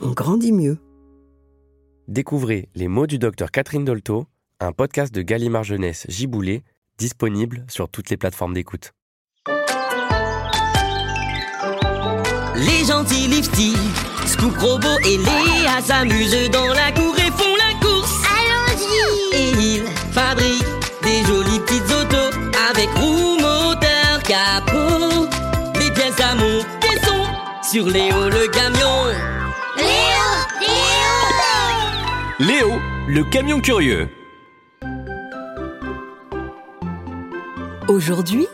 on grandit mieux. Découvrez Les mots du docteur Catherine Dolto, un podcast de Gallimard Jeunesse Giboulé, disponible sur toutes les plateformes d'écoute. Les gentils lifty, Scoop Robot et Léa s'amusent dans la cour et font la course. Allons-y Et ils fabriquent des jolies petites autos avec roue, moteur, capot. Les pièces à monter sont sur Léo le camion. Léo, le camion curieux. Aujourd'hui,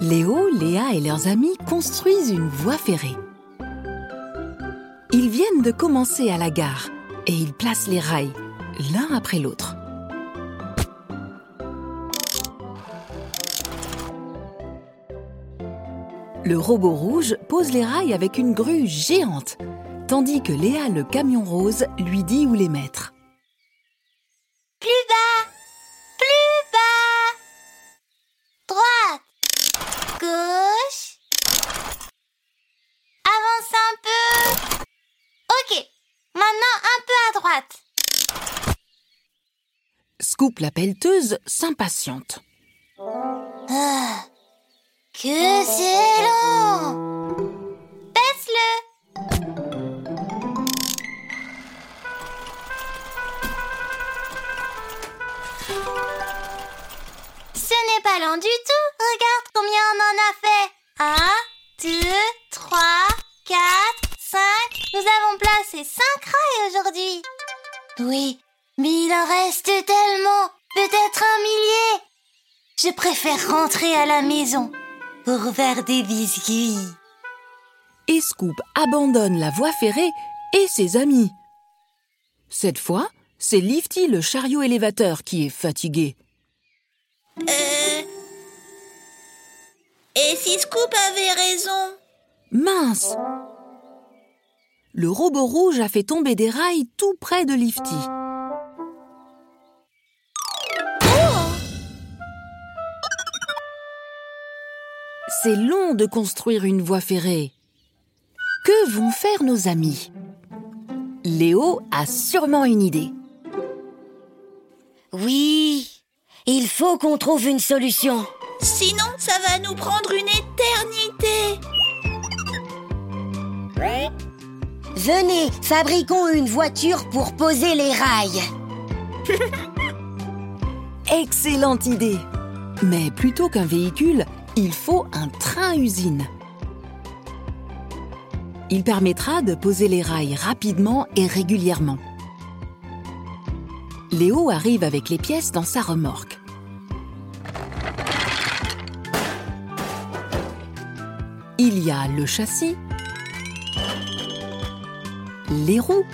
Léo, Léa et leurs amis construisent une voie ferrée. Ils viennent de commencer à la gare et ils placent les rails l'un après l'autre. Le robot rouge pose les rails avec une grue géante, tandis que Léa, le camion rose, lui dit où les mettre. Plus bas Plus bas Droite Gauche Avance un peu Ok, maintenant un peu à droite. Scoop la pelleteuse s'impatiente. Ah, que c'est long Baisse-le Ce n'est pas lent du tout. Regarde combien on en a fait. Un, deux, trois, quatre, cinq. Nous avons placé cinq rails aujourd'hui. Oui, mais il en reste tellement. Peut-être un millier. Je préfère rentrer à la maison pour faire des biscuits. Et Scoop abandonne la voie ferrée et ses amis. Cette fois, c'est Lifty le chariot élévateur qui est fatigué. Euh... Et si Scoop avait raison? Mince Le robot rouge a fait tomber des rails tout près de Lifty. C'est long de construire une voie ferrée. Que vont faire nos amis? Léo a sûrement une idée. Oui, il faut qu'on trouve une solution. Sinon, ça va nous prendre une éternité. Venez, fabriquons une voiture pour poser les rails. Excellente idée Mais plutôt qu'un véhicule, il faut un train-usine. Il permettra de poser les rails rapidement et régulièrement. Léo arrive avec les pièces dans sa remorque. Il y a le châssis, les roues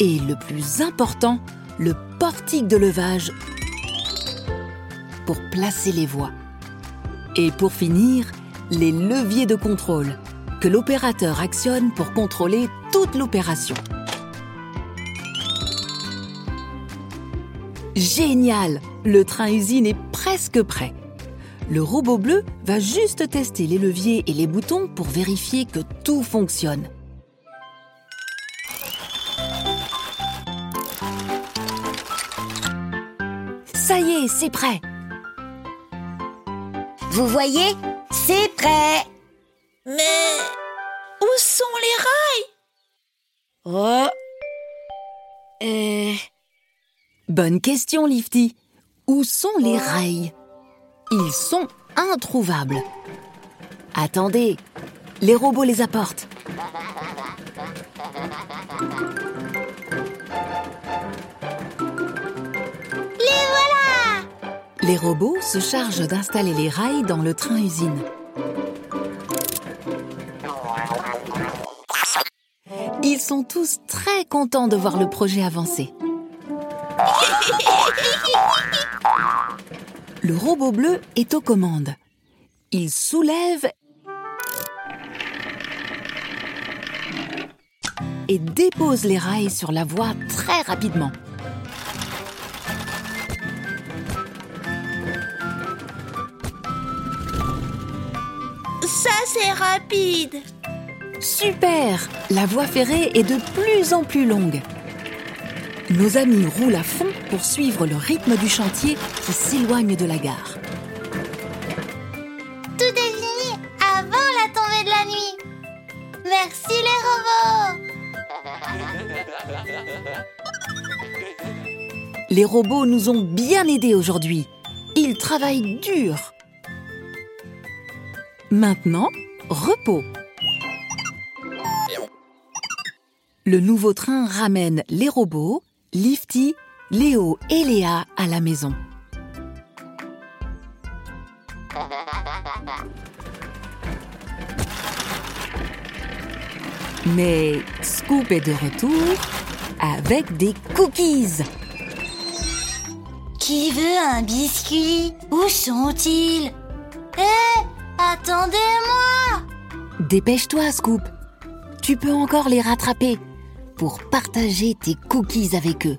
et le plus important, le portique de levage pour placer les voies. Et pour finir, les leviers de contrôle que l'opérateur actionne pour contrôler toute l'opération. Génial Le train-usine est presque prêt. Le robot bleu va juste tester les leviers et les boutons pour vérifier que tout fonctionne. Ça y est, c'est prêt. Vous voyez C'est prêt Mais où sont les rails? Oh Euh... Bonne question, Lifty. Où sont les rails? Ils sont introuvables. Attendez, les robots les apportent. Les robots se chargent d'installer les rails dans le train-usine. Ils sont tous très contents de voir le projet avancer. Le robot bleu est aux commandes. Il soulève et dépose les rails sur la voie très rapidement. C'est rapide. Super La voie ferrée est de plus en plus longue. Nos amis roulent à fond pour suivre le rythme du chantier qui s'éloigne de la gare. Tout est fini avant la tombée de la nuit. Merci les robots Les robots nous ont bien aidés aujourd'hui. Ils travaillent dur. Maintenant, repos. Le nouveau train ramène les robots, Lifty, Léo et Léa à la maison. Mais Scoop est de retour avec des cookies. Qui veut un biscuit? Où sont-ils? Hé Attendez-moi Dépêche-toi, Scoop. Tu peux encore les rattraper pour partager tes cookies avec eux.